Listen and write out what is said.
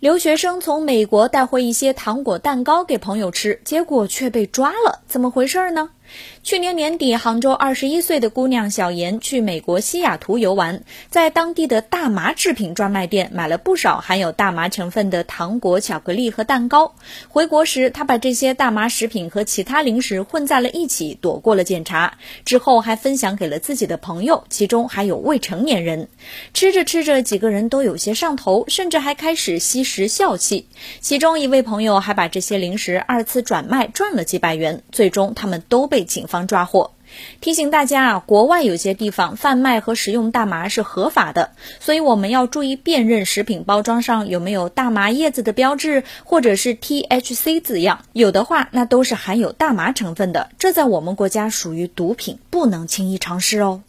留学生从美国带回一些糖果蛋糕给朋友吃，结果却被抓了，怎么回事呢？去年年底，杭州二十一岁的姑娘小妍去美国西雅图游玩，在当地的大麻制品专卖店买了不少含有大麻成分的糖果、巧克力和蛋糕。回国时，她把这些大麻食品和其他零食混在了一起，躲过了检查。之后还分享给了自己的朋友，其中还有未成年人。吃着吃着，几个人都有些上头，甚至还开始吸食笑气。其中一位朋友还把这些零食二次转卖，赚了几百元。最终，他们都被警方。抓获，提醒大家啊，国外有些地方贩卖和食用大麻是合法的，所以我们要注意辨认食品包装上有没有大麻叶子的标志，或者是 THC 字样，有的话那都是含有大麻成分的，这在我们国家属于毒品，不能轻易尝试哦。